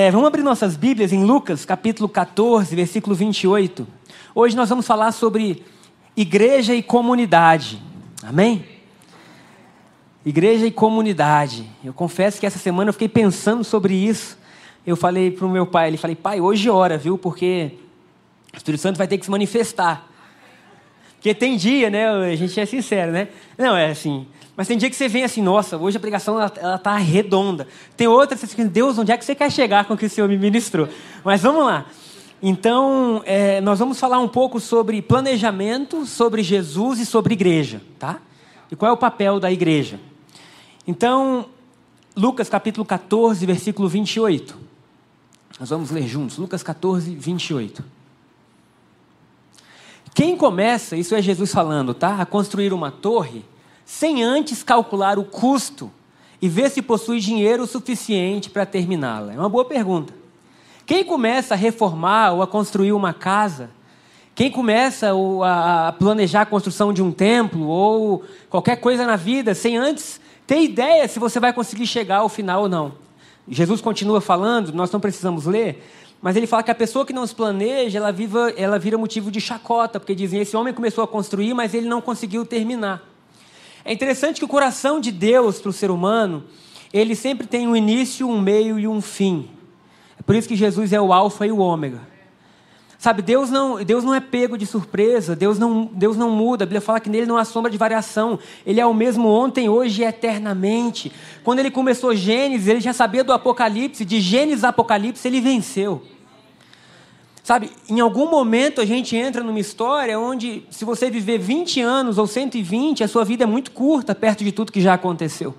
É, vamos abrir nossas Bíblias em Lucas, capítulo 14, versículo 28. Hoje nós vamos falar sobre igreja e comunidade. Amém? Igreja e comunidade. Eu confesso que essa semana eu fiquei pensando sobre isso. Eu falei para o meu pai, ele falei, pai, hoje ora, viu? Porque o Espírito Santo vai ter que se manifestar. Porque tem dia, né? A gente é sincero, né? Não, é assim. Mas tem dia que você vem assim, nossa, hoje a pregação ela, ela tá redonda. Tem outra, você fica, Deus, onde é que você quer chegar com o que o Senhor me ministrou? Mas vamos lá. Então, é, nós vamos falar um pouco sobre planejamento, sobre Jesus e sobre igreja, tá? E qual é o papel da igreja? Então, Lucas capítulo 14, versículo 28. Nós vamos ler juntos. Lucas 14, 28. Quem começa, isso é Jesus falando, tá? A construir uma torre, sem antes calcular o custo e ver se possui dinheiro suficiente para terminá-la? É uma boa pergunta. Quem começa a reformar ou a construir uma casa, quem começa a planejar a construção de um templo ou qualquer coisa na vida, sem antes ter ideia se você vai conseguir chegar ao final ou não. Jesus continua falando, nós não precisamos ler, mas ele fala que a pessoa que não se planeja, ela, viva, ela vira motivo de chacota, porque dizem, esse homem começou a construir, mas ele não conseguiu terminar. É interessante que o coração de Deus para o ser humano, ele sempre tem um início, um meio e um fim. É por isso que Jesus é o alfa e o ômega. Sabe, Deus não, Deus não é pego de surpresa, Deus não, Deus não muda. A Bíblia fala que nele não há sombra de variação. Ele é o mesmo ontem, hoje e eternamente. Quando ele começou Gênesis, ele já sabia do Apocalipse, de Gênesis a Apocalipse ele venceu. Sabe, em algum momento a gente entra numa história onde, se você viver 20 anos ou 120, a sua vida é muito curta perto de tudo que já aconteceu.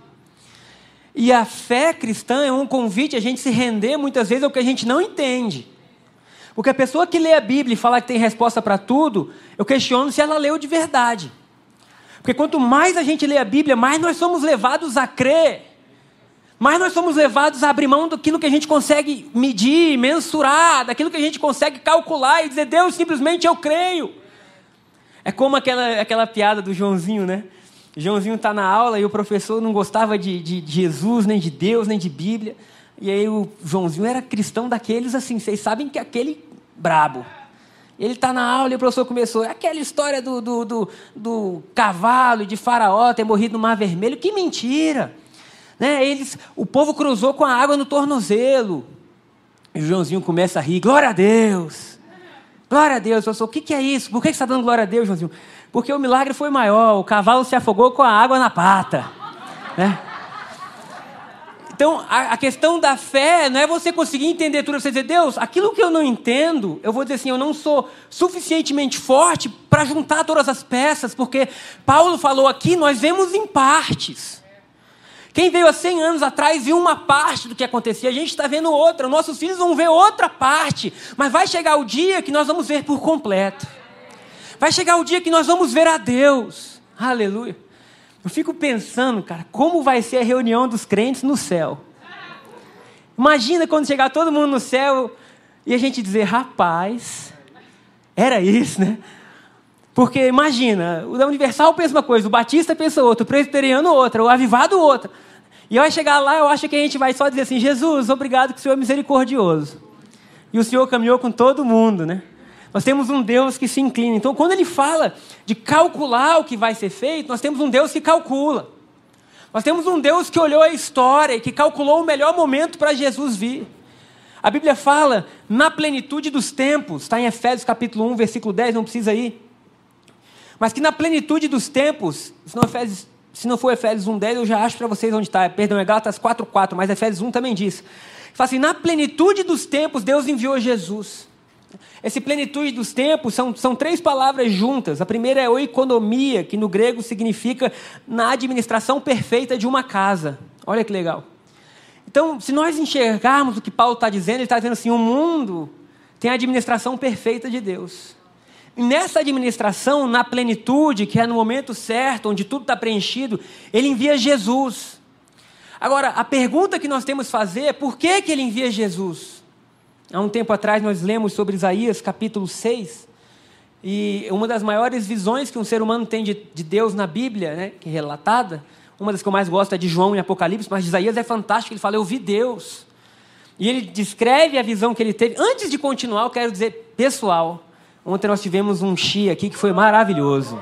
E a fé cristã é um convite a gente se render muitas vezes ao que a gente não entende. Porque a pessoa que lê a Bíblia e fala que tem resposta para tudo, eu questiono se ela leu de verdade. Porque quanto mais a gente lê a Bíblia, mais nós somos levados a crer. Mais nós somos levados a abrir mão daquilo que a gente consegue medir, mensurar, daquilo que a gente consegue calcular e dizer, Deus, simplesmente eu creio. É como aquela, aquela piada do Joãozinho, né? Joãozinho está na aula e o professor não gostava de, de, de, Jesus, nem de Deus, nem de Bíblia. E aí o Joãozinho era cristão daqueles assim, vocês sabem que aquele brabo. Ele está na aula e o professor começou. Aquela história do, do, do, do cavalo de Faraó ter morrido no Mar Vermelho. Que mentira! Né? Eles, o povo cruzou com a água no tornozelo. E o Joãozinho começa a rir. Glória a Deus! Glória a Deus! Professor, o que, que é isso? Por que você está dando glória a Deus, Joãozinho? Porque o milagre foi maior, o cavalo se afogou com a água na pata. Né? Então, a, a, questão da fé não é você conseguir entender tudo, você dizer, Deus, aquilo que eu não entendo, eu vou dizer assim, eu não sou suficientemente forte para juntar todas as peças, porque Paulo falou aqui, nós vemos em partes. Quem veio há 100 anos atrás viu uma parte do que acontecia, a gente está vendo outra, nossos filhos vão ver outra parte, mas vai chegar o dia que nós vamos ver por completo. Vai chegar o dia que nós vamos ver a Deus. Aleluia. Eu fico pensando, cara, como vai ser a reunião dos crentes no céu. Imagina quando chegar todo mundo no céu e a gente dizer, rapaz, era isso, né? Porque imagina, o da Universal pensa uma coisa, o Batista pensa outra, o Presbiteriano outra, o Avivado outra. E vai chegar lá, eu acho que a gente vai só dizer assim: Jesus, obrigado que o Senhor é misericordioso. E o Senhor caminhou com todo mundo, né? Nós temos um Deus que se inclina. Então, quando ele fala de calcular o que vai ser feito, nós temos um Deus que calcula. Nós temos um Deus que olhou a história e que calculou o melhor momento para Jesus vir. A Bíblia fala na plenitude dos tempos, está em Efésios capítulo 1, versículo 10, não precisa ir. Mas que na plenitude dos tempos, se não, Efésios, se não for Efésios 1, 10, eu já acho para vocês onde está. Perdão, é Gálatas 4, 4, mas Efésios 1 também diz. Fala assim, na plenitude dos tempos, Deus enviou Jesus. Esse plenitude dos tempos são, são três palavras juntas. A primeira é oikonomia, que no grego significa na administração perfeita de uma casa. Olha que legal. Então, se nós enxergarmos o que Paulo está dizendo, ele está dizendo assim: o mundo tem a administração perfeita de Deus. E nessa administração, na plenitude, que é no momento certo, onde tudo está preenchido, ele envia Jesus. Agora, a pergunta que nós temos que fazer é por que, que ele envia Jesus? Há um tempo atrás nós lemos sobre Isaías capítulo 6, e uma das maiores visões que um ser humano tem de, de Deus na Bíblia, né, que é relatada, uma das que eu mais gosto é de João e Apocalipse, mas Isaías é fantástico, ele fala, eu vi Deus. E ele descreve a visão que ele teve. Antes de continuar, eu quero dizer, pessoal, ontem nós tivemos um chi aqui que foi maravilhoso.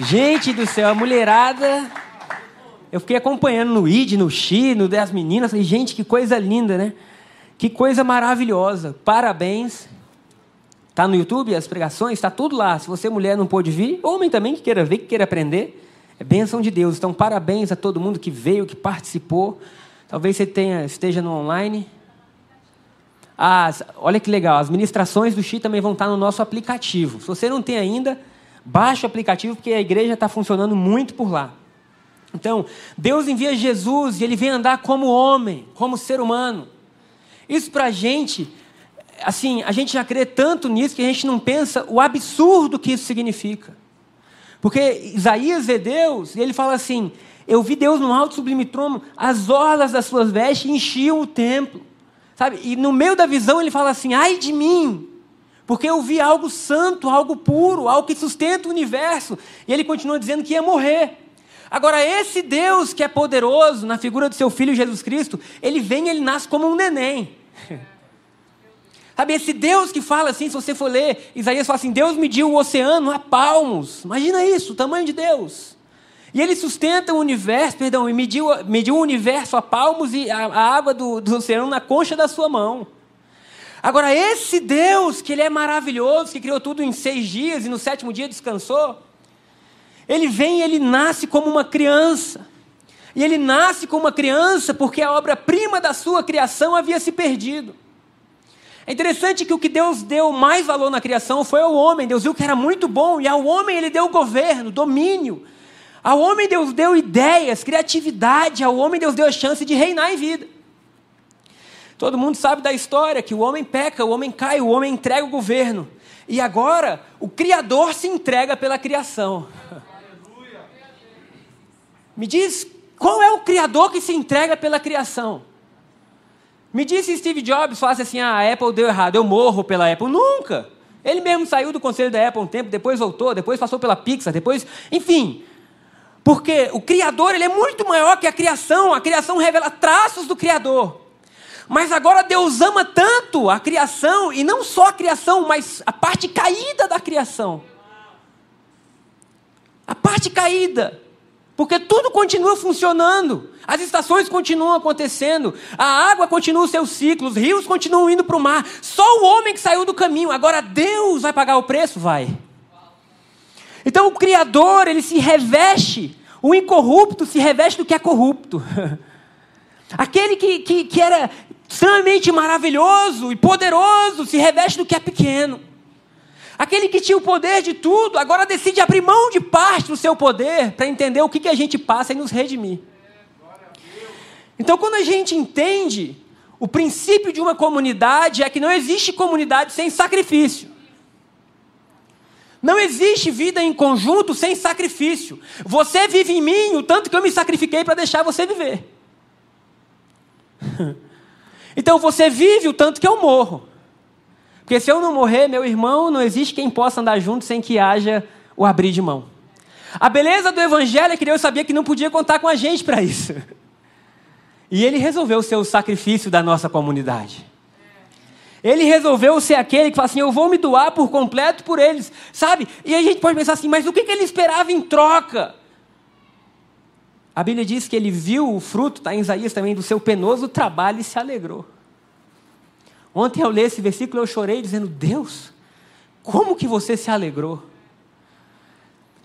Gente do céu, a mulherada. Eu fiquei acompanhando no ID, no Xi, no das meninas. Falei, gente, que coisa linda, né? Que coisa maravilhosa. Parabéns. Está no YouTube as pregações, está tudo lá. Se você mulher não pôde vir, homem também que queira ver, que queira aprender, é bênção de Deus. Então, parabéns a todo mundo que veio, que participou. Talvez você tenha, esteja no online. As, olha que legal, as ministrações do Xi também vão estar no nosso aplicativo. Se você não tem ainda, baixe o aplicativo, porque a igreja está funcionando muito por lá. Então, Deus envia Jesus e ele vem andar como homem, como ser humano. Isso para a gente assim, a gente já crê tanto nisso que a gente não pensa o absurdo que isso significa. Porque Isaías vê Deus e ele fala assim: Eu vi Deus no alto sublime trono, as orlas das suas vestes enchiam o templo. Sabe? E no meio da visão ele fala assim: Ai de mim, porque eu vi algo santo, algo puro, algo que sustenta o universo. E ele continua dizendo que ia morrer. Agora, esse Deus que é poderoso, na figura do seu filho Jesus Cristo, ele vem e ele nasce como um neném. Sabe, esse Deus que fala assim, se você for ler, Isaías fala assim: Deus mediu o oceano a palmos. Imagina isso, o tamanho de Deus. E ele sustenta o universo, perdão, e mediu, mediu o universo a palmos e a, a água do, do oceano na concha da sua mão. Agora, esse Deus, que ele é maravilhoso, que criou tudo em seis dias e no sétimo dia descansou, ele vem e ele nasce como uma criança. E ele nasce como uma criança porque a obra-prima da sua criação havia se perdido. É interessante que o que Deus deu mais valor na criação foi ao homem. Deus viu que era muito bom e ao homem ele deu governo, domínio. Ao homem Deus deu ideias, criatividade. Ao homem Deus deu a chance de reinar em vida. Todo mundo sabe da história que o homem peca, o homem cai, o homem entrega o governo. E agora o Criador se entrega pela criação. Me diz qual é o Criador que se entrega pela criação? Me disse Steve Jobs, falasse assim, ah, a Apple deu errado, eu morro pela Apple. Nunca! Ele mesmo saiu do conselho da Apple um tempo, depois voltou, depois passou pela Pixar, depois... Enfim, porque o Criador ele é muito maior que a criação, a criação revela traços do Criador. Mas agora Deus ama tanto a criação, e não só a criação, mas a parte caída da criação. A parte caída. Porque tudo continua funcionando, as estações continuam acontecendo, a água continua os seus ciclos, os rios continuam indo para o mar. Só o homem que saiu do caminho, agora Deus vai pagar o preço? Vai. Então o Criador, ele se reveste, o incorrupto se reveste do que é corrupto. Aquele que, que, que era extremamente maravilhoso e poderoso se reveste do que é pequeno. Aquele que tinha o poder de tudo, agora decide abrir mão de parte do seu poder para entender o que, que a gente passa e nos redimir. Então, quando a gente entende o princípio de uma comunidade, é que não existe comunidade sem sacrifício. Não existe vida em conjunto sem sacrifício. Você vive em mim o tanto que eu me sacrifiquei para deixar você viver. Então você vive o tanto que eu morro. Porque se eu não morrer, meu irmão, não existe quem possa andar junto sem que haja o abrir de mão. A beleza do evangelho é que Deus sabia que não podia contar com a gente para isso. E ele resolveu ser o sacrifício da nossa comunidade. Ele resolveu ser aquele que fala assim: Eu vou me doar por completo por eles, sabe? E a gente pode pensar assim: Mas o que ele esperava em troca? A Bíblia diz que ele viu o fruto, está em Isaías também, do seu penoso trabalho e se alegrou. Ontem eu li esse versículo eu chorei dizendo: Deus, como que você se alegrou?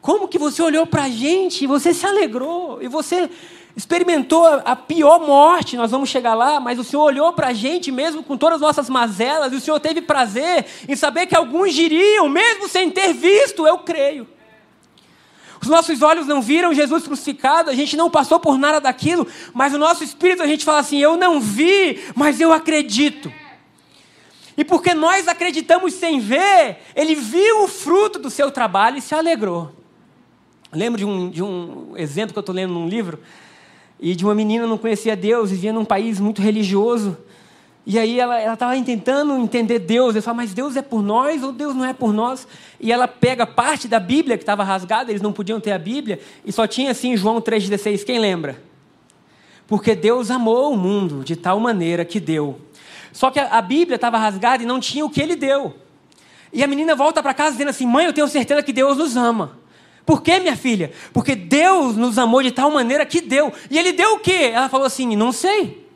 Como que você olhou para a gente e você se alegrou? E você experimentou a pior morte, nós vamos chegar lá, mas o Senhor olhou para a gente mesmo com todas as nossas mazelas, e o Senhor teve prazer em saber que alguns diriam, mesmo sem ter visto, eu creio. Os nossos olhos não viram Jesus crucificado, a gente não passou por nada daquilo, mas o nosso espírito a gente fala assim: eu não vi, mas eu acredito. E porque nós acreditamos sem ver, ele viu o fruto do seu trabalho e se alegrou. Lembro de um, de um exemplo que eu estou lendo num livro, e de uma menina não conhecia Deus, vivia num país muito religioso. E aí ela estava tentando entender Deus. Ela fala, mas Deus é por nós ou Deus não é por nós? E ela pega parte da Bíblia que estava rasgada, eles não podiam ter a Bíblia, e só tinha assim João 3,16. Quem lembra? Porque Deus amou o mundo de tal maneira que deu. Só que a Bíblia estava rasgada e não tinha o que ele deu. E a menina volta para casa dizendo assim: Mãe, eu tenho certeza que Deus nos ama. Por quê, minha filha? Porque Deus nos amou de tal maneira que deu. E ele deu o quê? Ela falou assim: Não sei.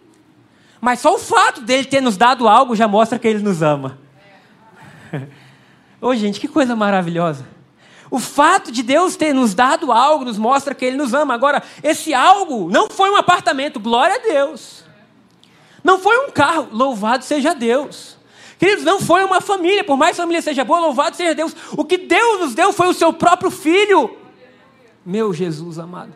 Mas só o fato dele ter nos dado algo já mostra que ele nos ama. Ô, oh, gente, que coisa maravilhosa. O fato de Deus ter nos dado algo nos mostra que Ele nos ama. Agora, esse algo não foi um apartamento, glória a Deus. Não foi um carro, louvado seja Deus. Queridos, não foi uma família, por mais família seja boa, louvado seja Deus. O que Deus nos deu foi o seu próprio filho. Meu Jesus amado.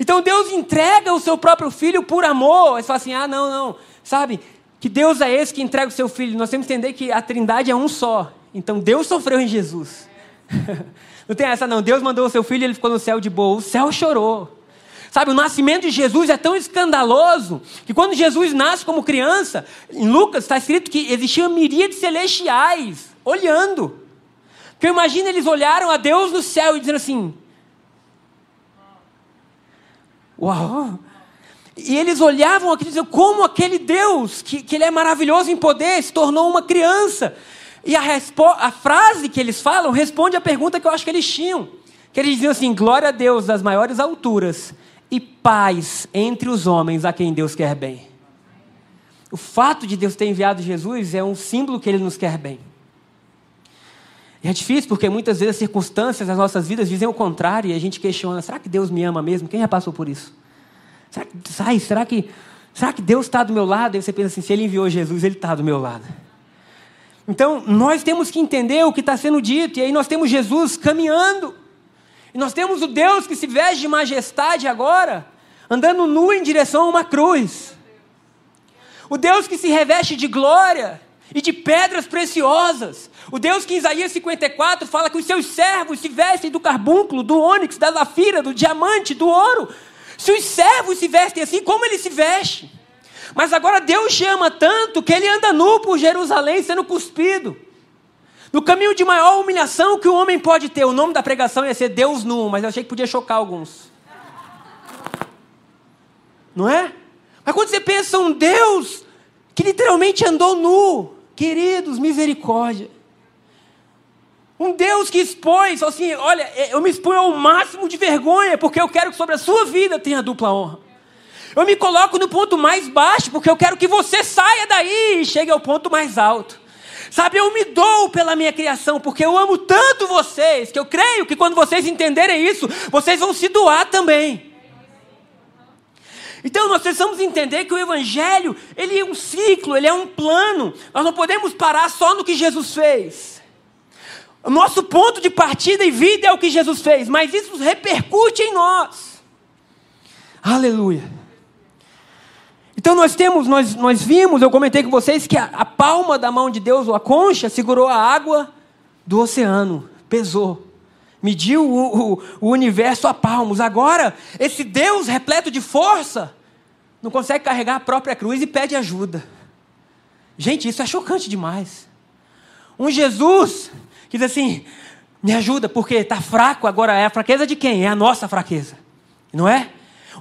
Então Deus entrega o seu próprio filho por amor. Você fala assim: ah, não, não. Sabe? Que Deus é esse que entrega o seu filho. Nós temos que entender que a trindade é um só. Então Deus sofreu em Jesus. Não tem essa, não. Deus mandou o seu filho e ele ficou no céu de boa. O céu chorou. Sabe, o nascimento de Jesus é tão escandaloso que quando Jesus nasce como criança, em Lucas está escrito que existiam miríades celestiais olhando. Porque imagina eles olharam a Deus no céu e dizendo assim: Uau! E eles olhavam aquilo e diziam: como aquele Deus, que, que ele é maravilhoso em poder, se tornou uma criança. E a, a frase que eles falam responde à pergunta que eu acho que eles tinham. Que eles diziam assim: glória a Deus das maiores alturas e paz entre os homens a quem Deus quer bem. O fato de Deus ter enviado Jesus é um símbolo que Ele nos quer bem. E é difícil porque muitas vezes as circunstâncias das nossas vidas dizem o contrário e a gente questiona: será que Deus me ama mesmo? Quem já passou por isso? Será que, sai, será que, será que Deus está do meu lado? E você pensa assim: se Ele enviou Jesus, Ele está do meu lado. Então, nós temos que entender o que está sendo dito, e aí nós temos Jesus caminhando, e nós temos o Deus que se veste de majestade agora, andando nu em direção a uma cruz. O Deus que se reveste de glória e de pedras preciosas. O Deus que em Isaías 54 fala que os seus servos se vestem do carbúnculo, do ônix, da zafira, do diamante, do ouro. Se os servos se vestem assim, como ele se veste? Mas agora Deus chama tanto que ele anda nu por Jerusalém sendo cuspido. No caminho de maior humilhação que o homem pode ter. O nome da pregação ia ser Deus nu, mas eu achei que podia chocar alguns. Não é? Mas quando você pensa um Deus que literalmente andou nu, queridos, misericórdia. Um Deus que expôs, assim, olha, eu me exponho ao máximo de vergonha, porque eu quero que sobre a sua vida tenha dupla honra. Eu me coloco no ponto mais baixo, porque eu quero que você saia daí e chegue ao ponto mais alto. Sabe, eu me dou pela minha criação, porque eu amo tanto vocês, que eu creio que quando vocês entenderem isso, vocês vão se doar também. Então nós precisamos entender que o Evangelho, ele é um ciclo, ele é um plano. Nós não podemos parar só no que Jesus fez. O nosso ponto de partida e vida é o que Jesus fez, mas isso repercute em nós. Aleluia. Então nós temos, nós, nós vimos, eu comentei com vocês que a, a palma da mão de Deus, ou a concha, segurou a água do oceano, pesou, mediu o, o, o universo a palmos. Agora, esse Deus repleto de força, não consegue carregar a própria cruz e pede ajuda. Gente, isso é chocante demais. Um Jesus que diz assim: me ajuda, porque está fraco agora. É a fraqueza de quem? É a nossa fraqueza, não é?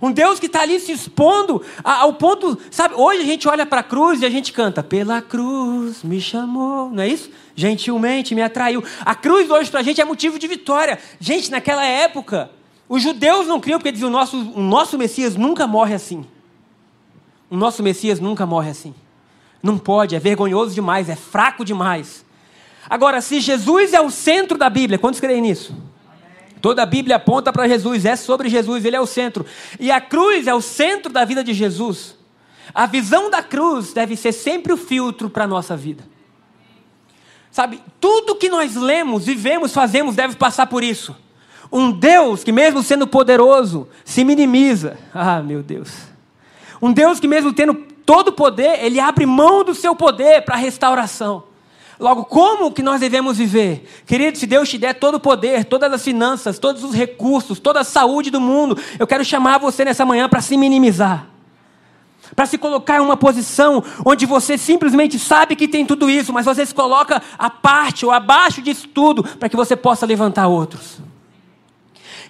Um Deus que está ali se expondo ao ponto, sabe? Hoje a gente olha para a cruz e a gente canta: Pela cruz me chamou, não é isso? Gentilmente me atraiu. A cruz hoje para a gente é motivo de vitória. Gente, naquela época, os judeus não criam porque diziam: o nosso, o nosso Messias nunca morre assim. O nosso Messias nunca morre assim. Não pode, é vergonhoso demais, é fraco demais. Agora, se Jesus é o centro da Bíblia, quantos creem nisso? Toda a Bíblia aponta para Jesus, é sobre Jesus, ele é o centro. E a cruz é o centro da vida de Jesus. A visão da cruz deve ser sempre o filtro para a nossa vida. Sabe, tudo que nós lemos, vivemos, fazemos deve passar por isso. Um Deus que, mesmo sendo poderoso, se minimiza. Ah, meu Deus. Um Deus que, mesmo tendo todo poder, ele abre mão do seu poder para a restauração. Logo, como que nós devemos viver? Querido, se Deus te der todo o poder, todas as finanças, todos os recursos, toda a saúde do mundo, eu quero chamar você nessa manhã para se minimizar. Para se colocar em uma posição onde você simplesmente sabe que tem tudo isso, mas você se coloca à parte ou abaixo disso tudo, para que você possa levantar outros.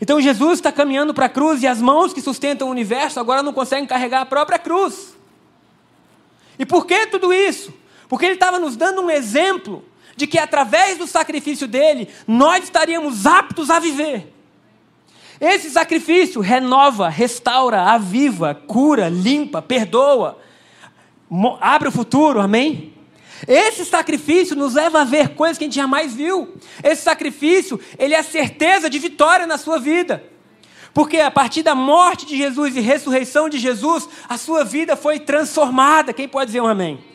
Então Jesus está caminhando para a cruz e as mãos que sustentam o universo agora não conseguem carregar a própria cruz. E por que tudo isso? Porque ele estava nos dando um exemplo de que através do sacrifício dele, nós estaríamos aptos a viver. Esse sacrifício renova, restaura, aviva, cura, limpa, perdoa, abre o futuro, amém? Esse sacrifício nos leva a ver coisas que a gente jamais viu. Esse sacrifício, ele é a certeza de vitória na sua vida. Porque a partir da morte de Jesus e ressurreição de Jesus, a sua vida foi transformada. Quem pode dizer um amém?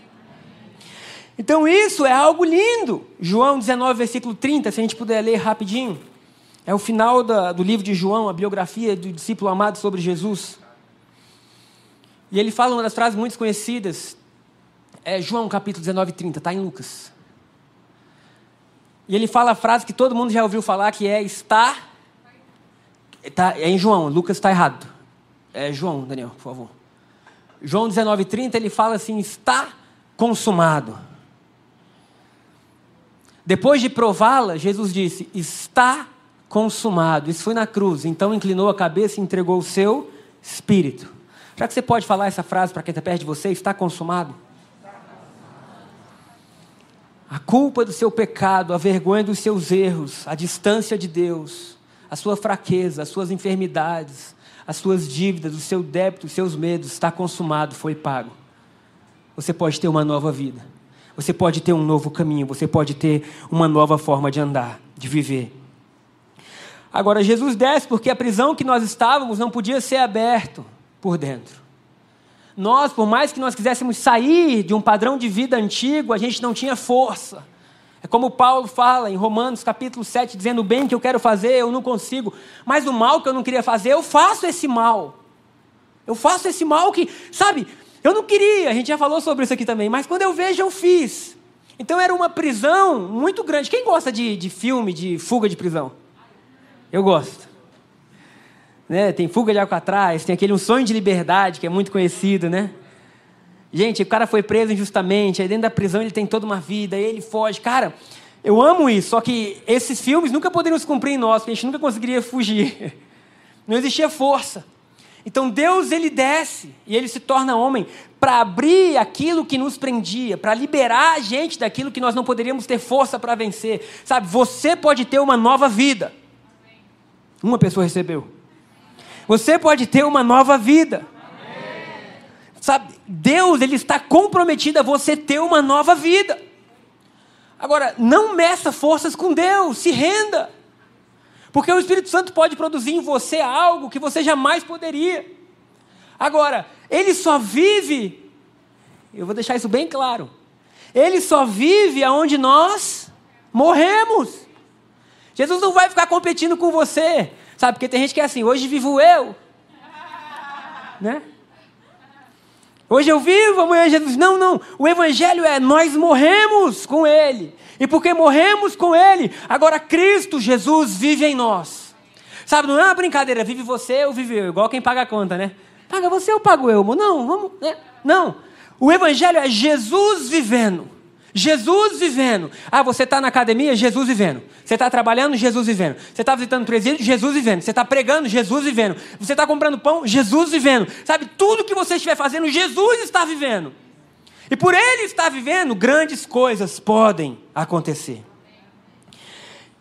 Então isso é algo lindo. João 19, versículo 30, se a gente puder ler rapidinho. É o final da, do livro de João, a biografia do discípulo amado sobre Jesus. E ele fala uma das frases muito conhecidas. É João capítulo 19, 30, está em Lucas. E ele fala a frase que todo mundo já ouviu falar, que é está. Tá, é em João, Lucas está errado. É João, Daniel, por favor. João 19, 30, ele fala assim: está consumado. Depois de prová-la, Jesus disse: Está consumado. Isso foi na cruz. Então inclinou a cabeça e entregou o seu espírito. Já que você pode falar essa frase para quem está perto de você: Está consumado? A culpa do seu pecado, a vergonha dos seus erros, a distância de Deus, a sua fraqueza, as suas enfermidades, as suas dívidas, o seu débito, os seus medos, está consumado, foi pago. Você pode ter uma nova vida. Você pode ter um novo caminho, você pode ter uma nova forma de andar, de viver. Agora, Jesus desce porque a prisão que nós estávamos não podia ser aberto por dentro. Nós, por mais que nós quiséssemos sair de um padrão de vida antigo, a gente não tinha força. É como Paulo fala em Romanos capítulo 7, dizendo o bem que eu quero fazer, eu não consigo, mas o mal que eu não queria fazer, eu faço esse mal. Eu faço esse mal que, sabe, eu não queria, a gente já falou sobre isso aqui também, mas quando eu vejo, eu fiz. Então era uma prisão muito grande. Quem gosta de, de filme de fuga de prisão? Eu gosto. Né? Tem fuga de Alcatraz, tem aquele Um Sonho de Liberdade, que é muito conhecido, né? Gente, o cara foi preso injustamente, aí dentro da prisão ele tem toda uma vida, aí ele foge. Cara, eu amo isso, só que esses filmes nunca poderiam se cumprir em nós, porque a gente nunca conseguiria fugir. Não existia força. Então Deus ele desce e ele se torna homem para abrir aquilo que nos prendia, para liberar a gente daquilo que nós não poderíamos ter força para vencer. Sabe, você pode ter uma nova vida. Uma pessoa recebeu. Você pode ter uma nova vida. Sabe, Deus ele está comprometido a você ter uma nova vida. Agora, não meça forças com Deus, se renda. Porque o Espírito Santo pode produzir em você algo que você jamais poderia. Agora, ele só vive, eu vou deixar isso bem claro. Ele só vive aonde nós morremos. Jesus não vai ficar competindo com você, sabe? Porque tem gente que é assim, hoje vivo eu, né? Hoje eu vivo, amanhã Jesus. Não, não. O Evangelho é nós morremos com Ele. E porque morremos com Ele, agora Cristo, Jesus, vive em nós. Sabe, não é uma brincadeira, vive você ou vive eu, igual quem paga a conta, né? Paga você ou pago eu? Não, vamos. Né? Não. O Evangelho é Jesus vivendo. Jesus vivendo. Ah, você está na academia? Jesus vivendo. Você está trabalhando? Jesus vivendo. Você está visitando presídio? Jesus vivendo. Você está pregando? Jesus vivendo. Você está comprando pão? Jesus vivendo. Sabe, tudo que você estiver fazendo, Jesus está vivendo. E por ele estar vivendo, grandes coisas podem acontecer.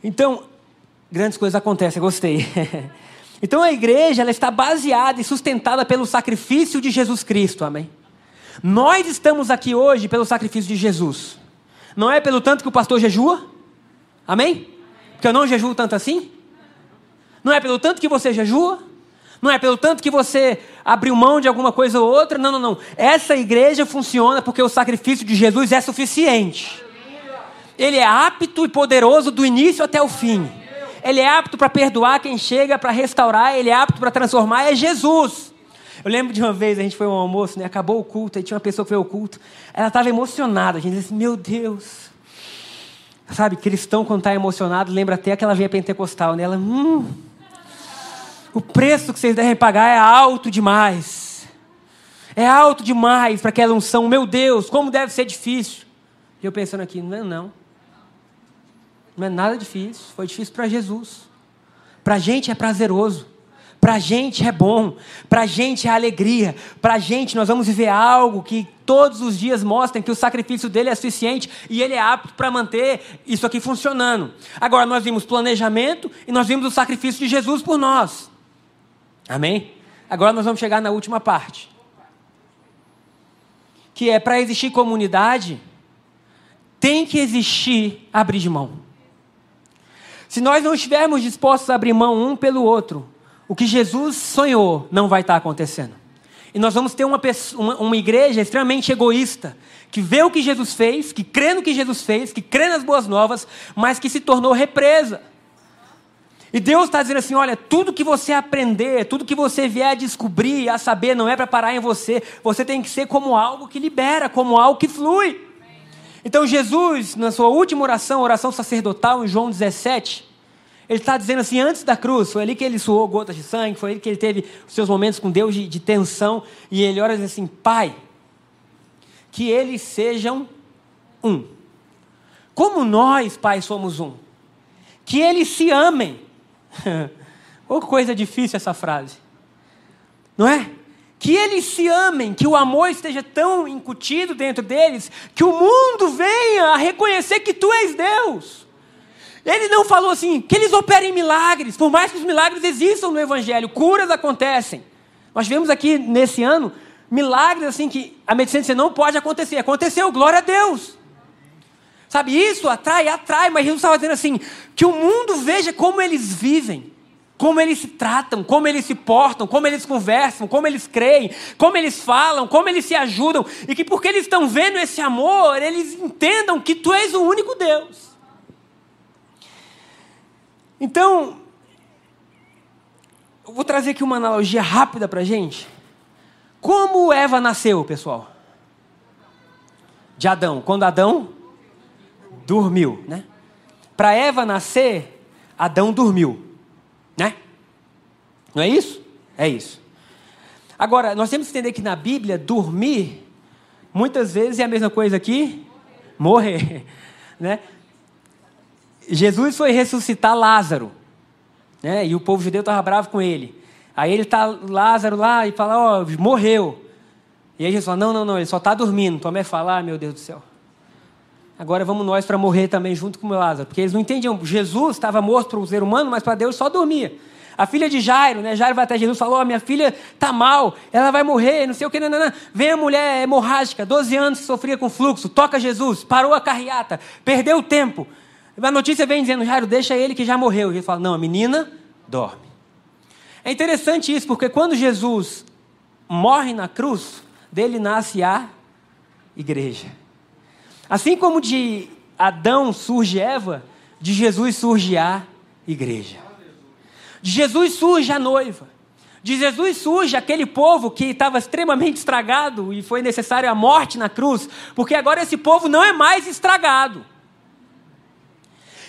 Então, grandes coisas acontecem, gostei. então a igreja ela está baseada e sustentada pelo sacrifício de Jesus Cristo, amém? Nós estamos aqui hoje pelo sacrifício de Jesus. Não é pelo tanto que o pastor jejua? Amém? Porque eu não jejuo tanto assim? Não é pelo tanto que você jejua? Não é pelo tanto que você abriu mão de alguma coisa ou outra? Não, não, não. Essa igreja funciona porque o sacrifício de Jesus é suficiente. Ele é apto e poderoso do início até o fim. Ele é apto para perdoar quem chega, para restaurar, ele é apto para transformar, é Jesus. Eu lembro de uma vez, a gente foi um almoço, né? acabou o culto, aí tinha uma pessoa que foi ao culto, ela estava emocionada, a gente disse, meu Deus. Sabe, cristão quando está emocionado, lembra até aquela veia pentecostal, né? Ela, hum, o preço que vocês devem pagar é alto demais. É alto demais para aquela unção, meu Deus, como deve ser difícil. E eu pensando aqui, não é não. Não é nada difícil, foi difícil para Jesus. Para a gente é prazeroso. Para a gente é bom, para a gente é alegria, para a gente nós vamos viver algo que todos os dias mostrem que o sacrifício dele é suficiente e ele é apto para manter isso aqui funcionando. Agora, nós vimos planejamento e nós vimos o sacrifício de Jesus por nós. Amém? Agora nós vamos chegar na última parte. Que é para existir comunidade, tem que existir abrir de mão. Se nós não estivermos dispostos a abrir mão um pelo outro, o que Jesus sonhou não vai estar acontecendo. E nós vamos ter uma, uma, uma, igreja extremamente egoísta, que vê o que Jesus fez, que crê no que Jesus fez, que crê nas boas novas, mas que se tornou represa. E Deus está dizendo assim: olha, tudo que você aprender, tudo que você vier a descobrir, a saber, não é para parar em você, você tem que ser como algo que libera, como algo que flui. Então, Jesus, na sua última oração, oração sacerdotal, em João 17, ele está dizendo assim, antes da cruz, foi ali que ele suou gotas de sangue, foi ali que ele teve os seus momentos com Deus de, de tensão, e ele ora assim, Pai, que eles sejam um. Como nós, Pai, somos um. Que eles se amem. Ou coisa difícil essa frase. Não é? Que eles se amem, que o amor esteja tão incutido dentro deles, que o mundo venha a reconhecer que tu és Deus. Ele não falou assim, que eles operem milagres, por mais que os milagres existam no Evangelho, curas acontecem. Nós vemos aqui nesse ano milagres assim que a medicina não pode acontecer. Aconteceu, glória a Deus. Sabe, isso atrai, atrai, mas Jesus estava dizendo assim: que o mundo veja como eles vivem, como eles se tratam, como eles se portam, como eles conversam, como eles creem, como eles falam, como eles se ajudam, e que porque eles estão vendo esse amor, eles entendam que tu és o único Deus. Então, eu vou trazer aqui uma analogia rápida para gente. Como Eva nasceu, pessoal? De Adão. Quando Adão dormiu, né? Para Eva nascer, Adão dormiu, né? Não é isso? É isso. Agora, nós temos que entender que na Bíblia, dormir, muitas vezes é a mesma coisa que morrer, né? Jesus foi ressuscitar Lázaro, né? E o povo judeu estava bravo com ele. Aí ele está Lázaro lá e fala, ó, oh, morreu. E aí Jesus fala, não, não, não, ele só está dormindo. Tomé fala, ah, meu Deus do céu. Agora vamos nós para morrer também junto com Lázaro. Porque eles não entendiam. Jesus estava morto para o ser humano, mas para Deus só dormia. A filha de Jairo, né? Jairo vai até Jesus e falou: oh, minha filha está mal, ela vai morrer, não sei o que, não, não, não. Vem a mulher hemorrágica, 12 anos, sofria com fluxo, toca Jesus, parou a carreata, perdeu o tempo. A notícia vem dizendo, Jairo, deixa ele que já morreu. E ele fala, não, a menina dorme. É interessante isso, porque quando Jesus morre na cruz, dele nasce a igreja. Assim como de Adão surge Eva, de Jesus surge a igreja. De Jesus surge a noiva. De Jesus surge aquele povo que estava extremamente estragado e foi necessário a morte na cruz, porque agora esse povo não é mais estragado.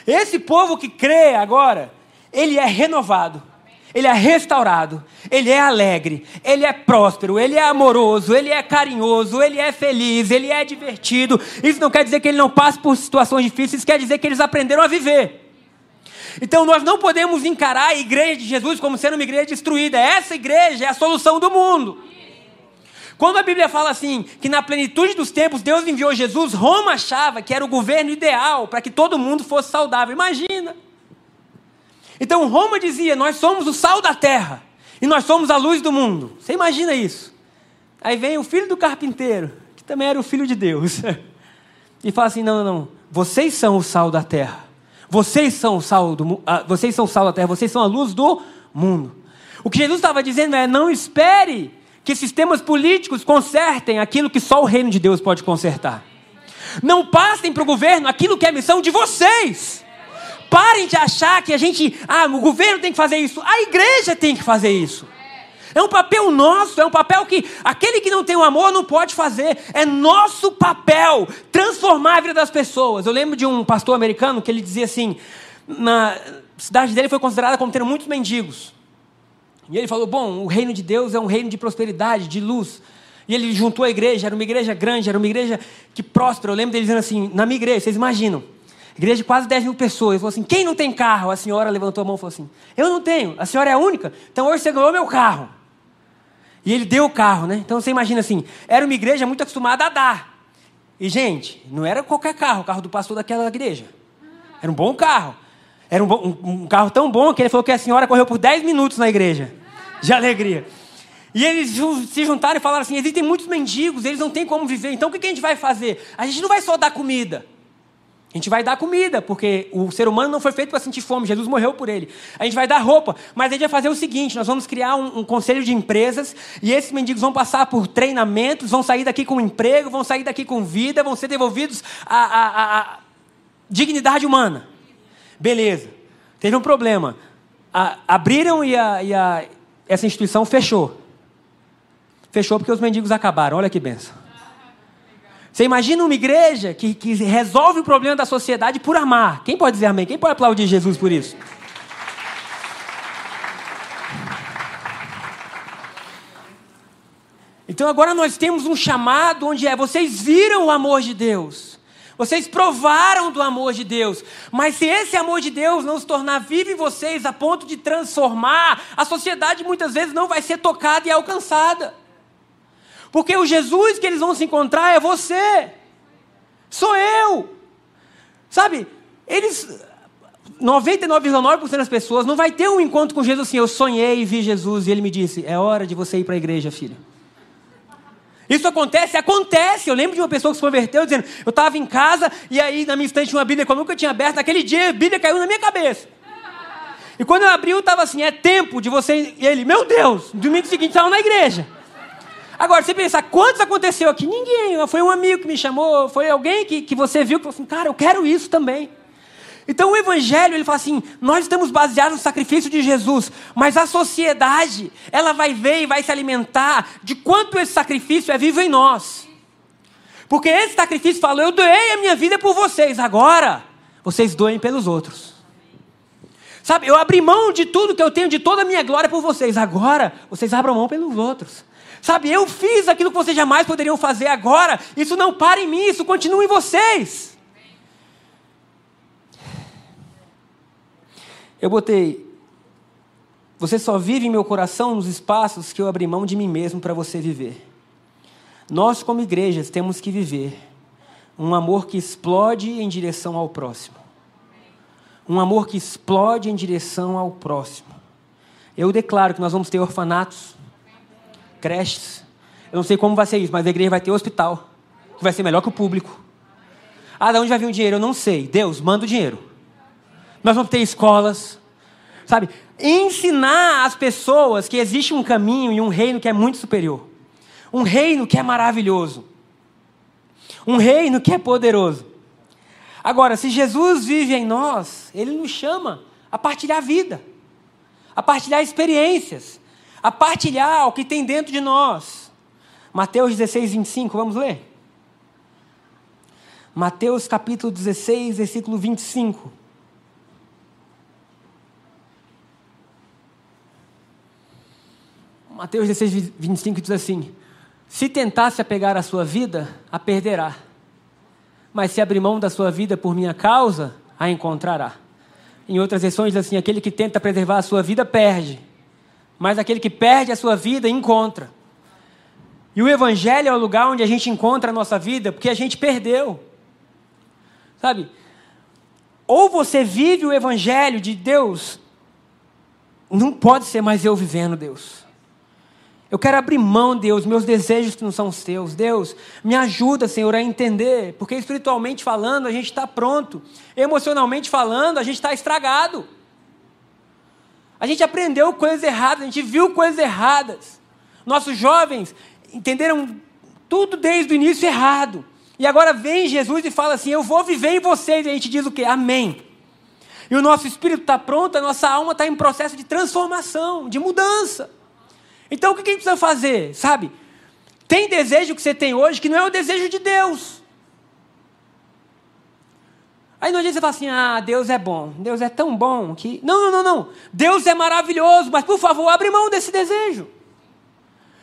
Esse povo que crê agora, ele é renovado, ele é restaurado, ele é alegre, ele é próspero, ele é amoroso, ele é carinhoso, ele é feliz, ele é divertido. Isso não quer dizer que ele não passe por situações difíceis, isso quer dizer que eles aprenderam a viver. Então nós não podemos encarar a igreja de Jesus como sendo uma igreja destruída. Essa igreja é a solução do mundo. Quando a Bíblia fala assim, que na plenitude dos tempos Deus enviou Jesus, Roma achava que era o governo ideal para que todo mundo fosse saudável. Imagina. Então Roma dizia: Nós somos o sal da terra e nós somos a luz do mundo. Você imagina isso? Aí vem o filho do carpinteiro, que também era o filho de Deus, e fala assim: Não, não, não. Vocês são o sal da terra. Vocês são o sal do, uh, vocês são o sal da terra. Vocês são a luz do mundo. O que Jesus estava dizendo é: Não espere que sistemas políticos consertem aquilo que só o reino de Deus pode consertar. Não passem para o governo aquilo que é missão de vocês. Parem de achar que a gente, ah, o governo tem que fazer isso, a igreja tem que fazer isso. É um papel nosso, é um papel que aquele que não tem o amor não pode fazer. É nosso papel transformar a vida das pessoas. Eu lembro de um pastor americano que ele dizia assim: na cidade dele foi considerada como tendo muitos mendigos. E ele falou: bom, o reino de Deus é um reino de prosperidade, de luz. E ele juntou a igreja, era uma igreja grande, era uma igreja que próspera. Eu lembro dele dizendo assim: na minha igreja, vocês imaginam, igreja de quase 10 mil pessoas. Ele falou assim: quem não tem carro? A senhora levantou a mão e falou assim: eu não tenho, a senhora é a única, então hoje você ganhou meu carro. E ele deu o carro, né? Então você imagina assim: era uma igreja muito acostumada a dar. E, gente, não era qualquer carro, o carro do pastor daquela igreja. Era um bom carro. Era um, um, um carro tão bom que ele falou que a senhora correu por 10 minutos na igreja. De alegria. E eles se juntaram e falaram assim: existem muitos mendigos, eles não têm como viver, então o que a gente vai fazer? A gente não vai só dar comida. A gente vai dar comida, porque o ser humano não foi feito para sentir fome, Jesus morreu por ele. A gente vai dar roupa, mas a gente vai fazer o seguinte: nós vamos criar um, um, conselho de empresas e esses mendigos vão passar por treinamentos, vão sair daqui com emprego, vão sair daqui com vida, vão ser devolvidos à, à, à dignidade humana. Beleza. Teve um problema. A, abriram e, a, e a, essa instituição fechou. Fechou porque os mendigos acabaram. Olha que benção. Você imagina uma igreja que, que resolve o problema da sociedade por amar. Quem pode dizer amém? Quem pode aplaudir Jesus por isso? Então agora nós temos um chamado onde é: vocês viram o amor de Deus. Vocês provaram do amor de Deus, mas se esse amor de Deus não se tornar vivo em vocês a ponto de transformar, a sociedade muitas vezes não vai ser tocada e alcançada. Porque o Jesus que eles vão se encontrar é você. Sou eu. Sabe? Eles 99,9% das pessoas não vai ter um encontro com Jesus assim, eu sonhei e vi Jesus e ele me disse: "É hora de você ir para a igreja, filho". Isso acontece? Acontece. Eu lembro de uma pessoa que se converteu dizendo: Eu estava em casa e aí na minha estante tinha uma Bíblia que eu nunca tinha aberto. Naquele dia a Bíblia caiu na minha cabeça. E quando eu abri, eu estava assim: É tempo de você. E ele: Meu Deus, no domingo seguinte estava na igreja. Agora, você pensa, quantos aconteceu aqui? Ninguém. Foi um amigo que me chamou, foi alguém que, que você viu que falou assim, cara, eu quero isso também. Então o Evangelho, ele fala assim, nós estamos baseados no sacrifício de Jesus, mas a sociedade, ela vai ver e vai se alimentar de quanto esse sacrifício é vivo em nós. Porque esse sacrifício fala, eu doei a minha vida por vocês, agora vocês doem pelos outros. Sabe, eu abri mão de tudo que eu tenho, de toda a minha glória por vocês, agora vocês abram mão pelos outros. Sabe, eu fiz aquilo que vocês jamais poderiam fazer agora. Isso não para em mim, isso continua em vocês. Eu botei. Você só vive em meu coração nos espaços que eu abri mão de mim mesmo para você viver. Nós, como igrejas, temos que viver um amor que explode em direção ao próximo. Um amor que explode em direção ao próximo. Eu declaro que nós vamos ter orfanatos, creches. Eu não sei como vai ser isso, mas a igreja vai ter hospital, que vai ser melhor que o público. Ah, de onde vai vir o dinheiro? Eu não sei. Deus, manda o dinheiro. Nós vamos ter escolas, sabe? Ensinar as pessoas que existe um caminho e um reino que é muito superior. Um reino que é maravilhoso. Um reino que é poderoso. Agora, se Jesus vive em nós, ele nos chama a partilhar a vida, a partilhar experiências, a partilhar o que tem dentro de nós. Mateus 16, 25, vamos ler? Mateus capítulo 16, versículo 25. Mateus 16, 25 diz assim: Se tentasse apegar a sua vida, a perderá. Mas se abrir mão da sua vida por minha causa, a encontrará. Em outras versões diz assim: aquele que tenta preservar a sua vida perde mas aquele que perde a sua vida encontra. E o Evangelho é o lugar onde a gente encontra a nossa vida, porque a gente perdeu. Sabe? Ou você vive o Evangelho de Deus, não pode ser mais eu vivendo Deus. Eu quero abrir mão, Deus, meus desejos que não são os teus. Deus, me ajuda, Senhor, a entender, porque espiritualmente falando a gente está pronto, emocionalmente falando a gente está estragado. A gente aprendeu coisas erradas, a gente viu coisas erradas. Nossos jovens entenderam tudo desde o início errado. E agora vem Jesus e fala assim: Eu vou viver em vocês. E a gente diz o quê? Amém. E o nosso espírito está pronto, a nossa alma está em processo de transformação, de mudança. Então o que a gente precisa fazer? Sabe? Tem desejo que você tem hoje que não é o desejo de Deus. Aí não adianta você falar assim, ah, Deus é bom, Deus é tão bom que. Não, não, não, não. Deus é maravilhoso, mas por favor, abre mão desse desejo.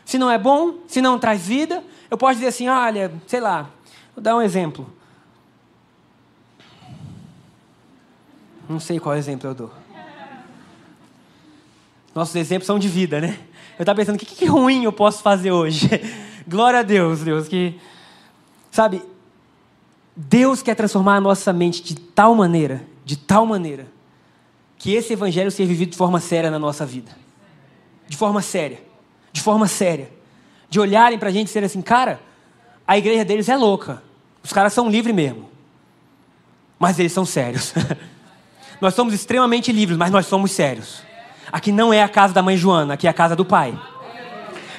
Se não é bom, se não traz vida, eu posso dizer assim, olha, sei lá, vou dar um exemplo. Não sei qual exemplo eu dou. Nossos exemplos são de vida, né? Eu estava pensando, o que, que ruim eu posso fazer hoje? Glória a Deus, Deus, que. Sabe, Deus quer transformar a nossa mente de tal maneira, de tal maneira, que esse evangelho seja vivido de forma séria na nossa vida. De forma séria. De forma séria. De olharem para a gente e serem assim, cara, a igreja deles é louca. Os caras são livres mesmo. Mas eles são sérios. nós somos extremamente livres, mas nós somos sérios. Aqui não é a casa da mãe Joana, aqui é a casa do pai.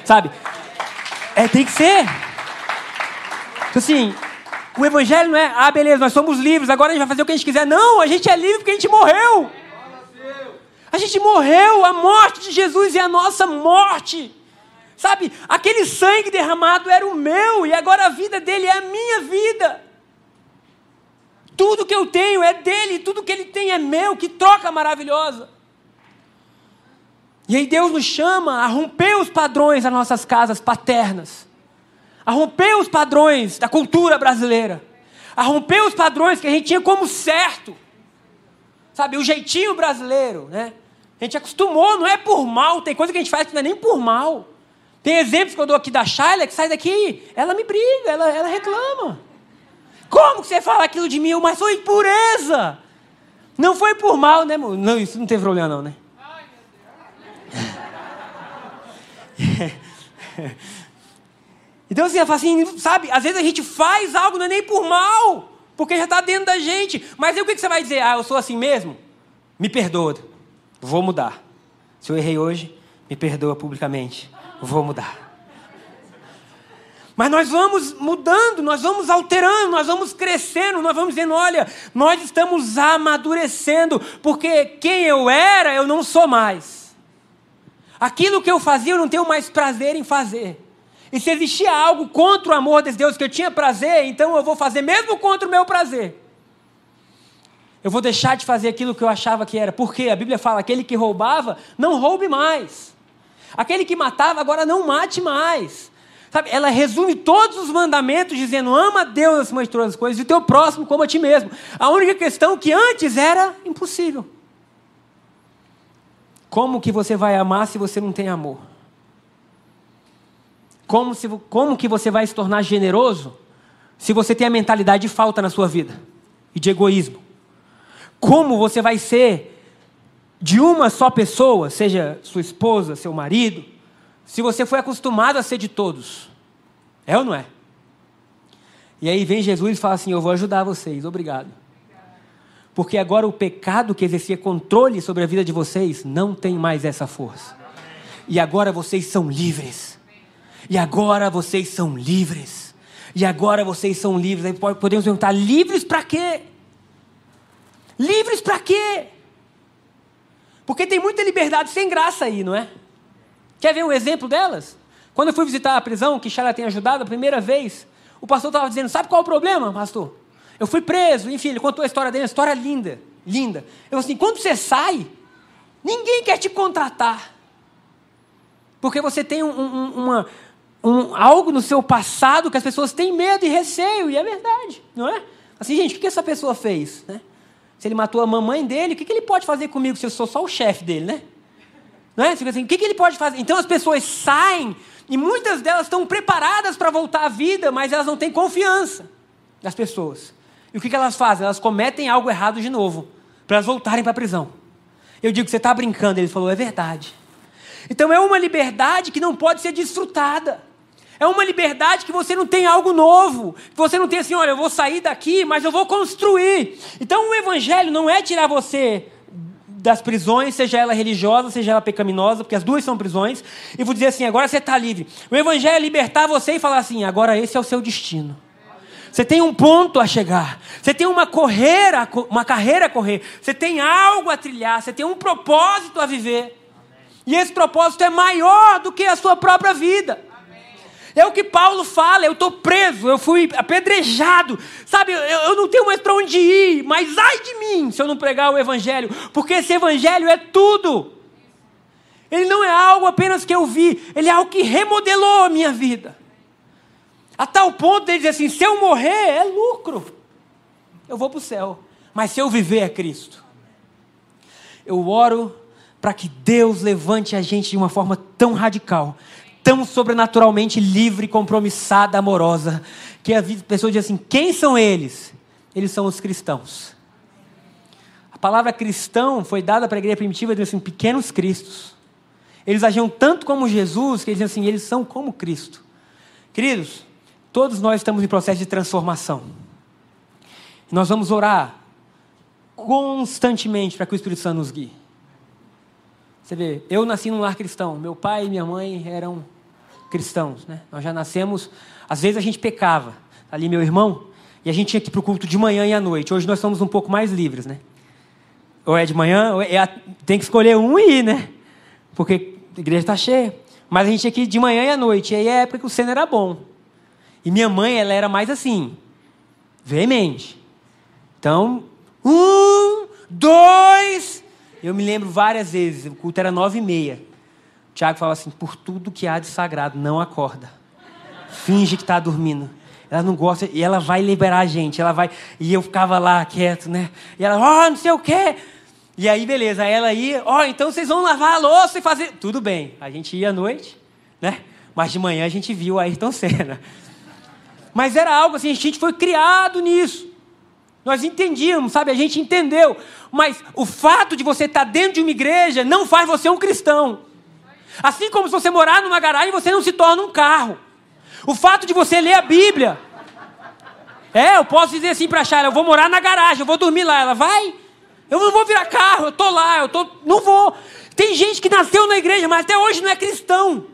Sabe? É, tem que ser. Assim, o evangelho não é, ah, beleza, nós somos livres, agora a gente vai fazer o que a gente quiser. Não, a gente é livre porque a gente morreu. A gente morreu, a morte de Jesus é a nossa morte. Sabe, aquele sangue derramado era o meu e agora a vida dele é a minha vida. Tudo que eu tenho é dele, tudo que ele tem é meu, que troca maravilhosa. E aí Deus nos chama a romper os padrões das nossas casas paternas a romper os padrões da cultura brasileira, a romper os padrões que a gente tinha como certo, sabe, o jeitinho brasileiro, né? A gente acostumou, não é por mal, tem coisa que a gente faz que não é nem por mal. Tem exemplos que eu dou aqui da Shayla, que sai daqui, ela me briga, ela, ela reclama. Como que você fala aquilo de mim? Mas foi pureza. Não foi por mal, né? Não, isso não teve problema não, né? Então assim, assim, sabe, às vezes a gente faz algo não é nem por mal, porque já está dentro da gente. Mas aí o que você vai dizer? Ah, eu sou assim mesmo? Me perdoa, vou mudar. Se eu errei hoje, me perdoa publicamente, vou mudar. Mas nós vamos mudando, nós vamos alterando, nós vamos crescendo, nós vamos dizendo: olha, nós estamos amadurecendo, porque quem eu era, eu não sou mais. Aquilo que eu fazia, eu não tenho mais prazer em fazer. E se existia algo contra o amor de Deus que eu tinha prazer, então eu vou fazer mesmo contra o meu prazer. Eu vou deixar de fazer aquilo que eu achava que era. Porque a Bíblia fala: aquele que roubava, não roube mais. Aquele que matava, agora não mate mais. Sabe, ela resume todos os mandamentos dizendo: ama a Deus acima de todas as coisas e o teu próximo como a ti mesmo. A única questão que antes era impossível. Como que você vai amar se você não tem amor? Como, se, como que você vai se tornar generoso se você tem a mentalidade de falta na sua vida e de egoísmo? Como você vai ser de uma só pessoa, seja sua esposa, seu marido, se você foi acostumado a ser de todos? É ou não é? E aí vem Jesus e fala assim: Eu vou ajudar vocês, obrigado. Porque agora o pecado que exercia controle sobre a vida de vocês não tem mais essa força. E agora vocês são livres. E agora vocês são livres. E agora vocês são livres. Aí podemos perguntar: livres para quê? Livres para quê? Porque tem muita liberdade sem graça aí, não é? Quer ver um exemplo delas? Quando eu fui visitar a prisão, que Shara tem ajudado a primeira vez, o pastor estava dizendo: Sabe qual é o problema, pastor? Eu fui preso, enfim, ele contou a história dele, uma história linda, linda. Eu falei assim: quando você sai, ninguém quer te contratar. Porque você tem um, um, uma, um, algo no seu passado que as pessoas têm medo e receio, e é verdade, não é? Assim, gente, o que essa pessoa fez? Né? Se ele matou a mamãe dele, o que ele pode fazer comigo se eu sou só o chefe dele, né? Não é? Assim, o que ele pode fazer? Então as pessoas saem e muitas delas estão preparadas para voltar à vida, mas elas não têm confiança das pessoas. E o que elas fazem? Elas cometem algo errado de novo, para elas voltarem para a prisão. Eu digo, você está brincando? Ele falou, é verdade. Então é uma liberdade que não pode ser desfrutada. É uma liberdade que você não tem algo novo. Que você não tem assim, olha, eu vou sair daqui, mas eu vou construir. Então o evangelho não é tirar você das prisões, seja ela religiosa, seja ela pecaminosa, porque as duas são prisões, e vou dizer assim: agora você está livre. O Evangelho é libertar você e falar assim: agora esse é o seu destino. Você tem um ponto a chegar, você tem uma carreira, uma carreira a correr, você tem algo a trilhar, você tem um propósito a viver. E esse propósito é maior do que a sua própria vida. É o que Paulo fala, eu estou preso, eu fui apedrejado, sabe, eu, eu não tenho mais para onde ir, mas ai de mim se eu não pregar o Evangelho, porque esse Evangelho é tudo. Ele não é algo apenas que eu vi, ele é algo que remodelou a minha vida. A tal ponto de dizer assim: se eu morrer, é lucro, eu vou para o céu, mas se eu viver, é Cristo. Eu oro para que Deus levante a gente de uma forma tão radical tão sobrenaturalmente livre, compromissada, amorosa, que a pessoa diz assim: quem são eles? Eles são os cristãos. A palavra cristão foi dada para a igreja primitiva, dizendo assim: pequenos cristos. Eles agiam tanto como Jesus, que eles diziam assim: eles são como Cristo. Queridos, todos nós estamos em processo de transformação. Nós vamos orar constantemente para que o Espírito Santo nos guie. Você vê, eu nasci num lar cristão, meu pai e minha mãe eram cristãos, né? Nós já nascemos, às vezes a gente pecava. Ali meu irmão, e a gente tinha que ir para o culto de manhã e à noite. Hoje nós somos um pouco mais livres, né? Ou é de manhã, é, é tem que escolher um e ir, né? Porque a igreja está cheia. Mas a gente tinha que ir de manhã e à noite. E aí é a época que o cena era bom. E minha mãe, ela era mais assim, veemente. Então, um, dois. Eu me lembro várias vezes, o culto era nove e meia. Tiago fala assim: por tudo que há de sagrado, não acorda. Finge que está dormindo. Ela não gosta, e ela vai liberar a gente. Ela vai. E eu ficava lá quieto, né? E ela, ó, oh, não sei o quê. E aí, beleza. Ela ia, ó, oh, então vocês vão lavar a louça e fazer. Tudo bem. A gente ia à noite, né? Mas de manhã a gente viu a Ayrton Senna. Mas era algo assim, a gente foi criado nisso. Nós entendíamos, sabe? A gente entendeu. Mas o fato de você estar dentro de uma igreja não faz você um cristão. Assim como se você morar numa garagem, você não se torna um carro. O fato de você ler a Bíblia. É, eu posso dizer assim para a Chara, eu vou morar na garagem, eu vou dormir lá. Ela vai? Eu não vou virar carro, eu tô lá, eu tô, não vou. Tem gente que nasceu na igreja, mas até hoje não é cristão.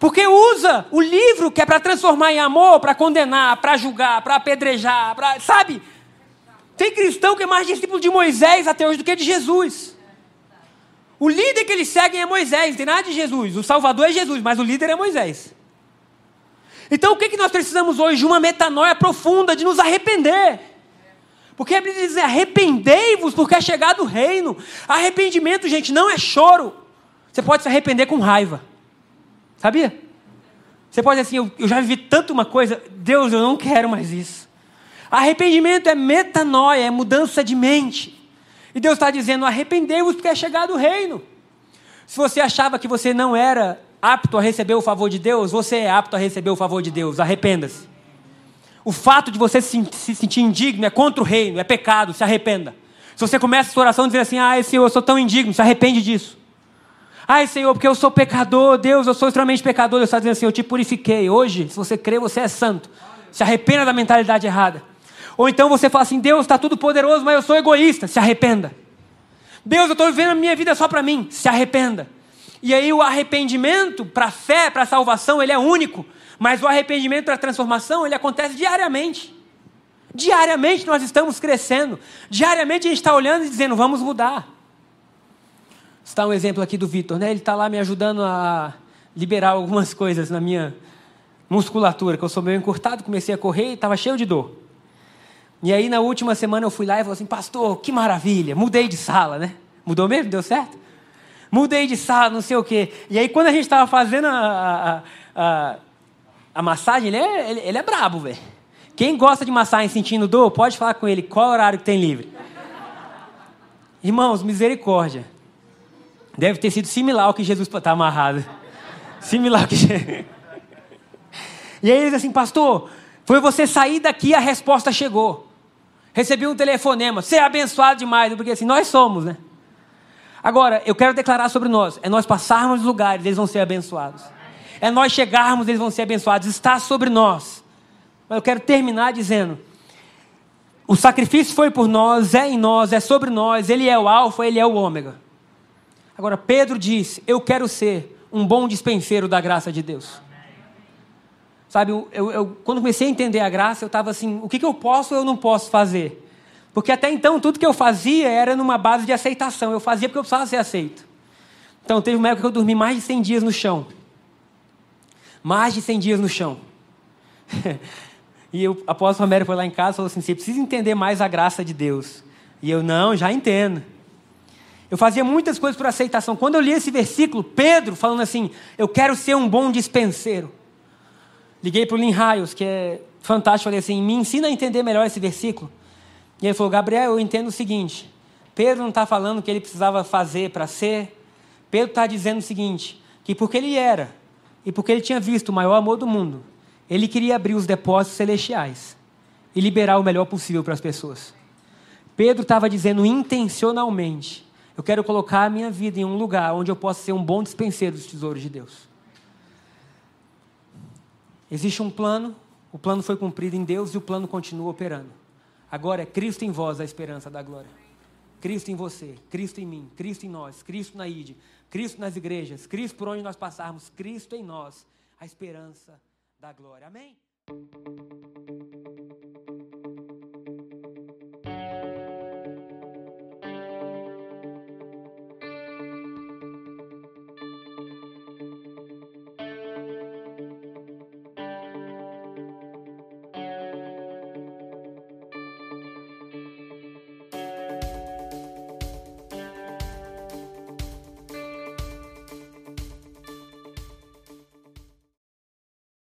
Porque usa o livro que é para transformar em amor, para condenar, para julgar, para apedrejar, pra, sabe? Tem cristão que é mais discípulo de Moisés até hoje do que de Jesus. O líder que eles seguem é Moisés, não tem nada de Jesus. O Salvador é Jesus, mas o líder é Moisés. Então o que, que nós precisamos hoje? De uma metanoia profunda, de nos arrepender. Porque a Bíblia diz: arrependei-vos, porque é chegado o reino. Arrependimento, gente, não é choro. Você pode se arrepender com raiva. Sabia? Você pode dizer assim: eu, eu já vivi tanto uma coisa, Deus, eu não quero mais isso. Arrependimento é metanoia, é mudança de mente. E Deus está dizendo: arrependei-vos, porque é chegado o reino. Se você achava que você não era apto a receber o favor de Deus, você é apto a receber o favor de Deus. Arrependa-se. O fato de você se, sentir indigno é contra o reino, é pecado, se arrependa. Se você começa a sua oração dizendo assim: Ai, Senhor, eu sou tão indigno, se arrepende disso. Ai, Senhor, porque eu sou pecador, Deus, eu sou extremamente pecador. Deus está dizendo assim: Eu te purifiquei. Hoje, se você crê, você é santo. Se arrependa da mentalidade errada. Ou então você fala assim: Deus está tudo poderoso, mas eu sou egoísta. Se arrependa. Deus, eu estou vivendo a minha vida só para mim. Se arrependa. E aí o arrependimento para a fé, para a salvação, ele é único. Mas o arrependimento para a transformação, ele acontece diariamente. Diariamente nós estamos crescendo. Diariamente a gente está olhando e dizendo: vamos mudar. Está um exemplo aqui do Vitor, né? Ele está lá me ajudando a liberar algumas coisas na minha musculatura, que eu sou meio encurtado, comecei a correr e estava cheio de dor. E aí, na última semana, eu fui lá e falei assim: Pastor, que maravilha, mudei de sala, né? Mudou mesmo? Deu certo? Mudei de sala, não sei o quê. E aí, quando a gente estava fazendo a, a, a, a, massagem, ele é, ele, ele é brabo, velho. Quem gosta de massagem sentindo dor, pode falar com ele qual horário que tem livre. Irmãos, misericórdia. Deve ter sido similar ao que Jesus está amarrado. Similar ao que. e aí ele diz assim, pastor, foi você sair daqui a resposta chegou. Recebi um telefonema, você é abençoado demais, porque assim, nós somos, né? Agora, eu quero declarar sobre nós: é nós passarmos lugares, eles vão ser abençoados. É nós chegarmos, eles vão ser abençoados. Está sobre nós. Mas eu quero terminar dizendo: o sacrifício foi por nós, é em nós, é sobre nós, ele é o Alfa, ele é o Ômega. Agora, Pedro disse: Eu quero ser um bom dispenseiro da graça de Deus. Sabe, eu, eu, eu, quando comecei a entender a graça, eu estava assim: o que, que eu posso ou eu não posso fazer? Porque até então tudo que eu fazia era numa base de aceitação. Eu fazia porque eu precisava ser aceito. Então, teve uma época que eu dormi mais de 100 dias no chão. Mais de 100 dias no chão. e o apóstolo Romero foi lá em casa e falou assim: você precisa entender mais a graça de Deus. E eu, não, já entendo. Eu fazia muitas coisas por aceitação. Quando eu li esse versículo, Pedro falando assim: Eu quero ser um bom dispenseiro. Liguei para o Lin Raios, que é fantástico, falei assim: Me ensina a entender melhor esse versículo. E ele falou: Gabriel, eu entendo o seguinte. Pedro não está falando o que ele precisava fazer para ser. Pedro está dizendo o seguinte: que porque ele era e porque ele tinha visto o maior amor do mundo, ele queria abrir os depósitos celestiais e liberar o melhor possível para as pessoas. Pedro estava dizendo intencionalmente eu quero colocar a minha vida em um lugar onde eu possa ser um bom dispenseiro dos tesouros de Deus. Existe um plano, o plano foi cumprido em Deus e o plano continua operando. Agora é Cristo em vós a esperança da glória. Cristo em você, Cristo em mim, Cristo em nós, Cristo na ID, Cristo nas igrejas, Cristo por onde nós passarmos, Cristo em nós, a esperança da glória. Amém?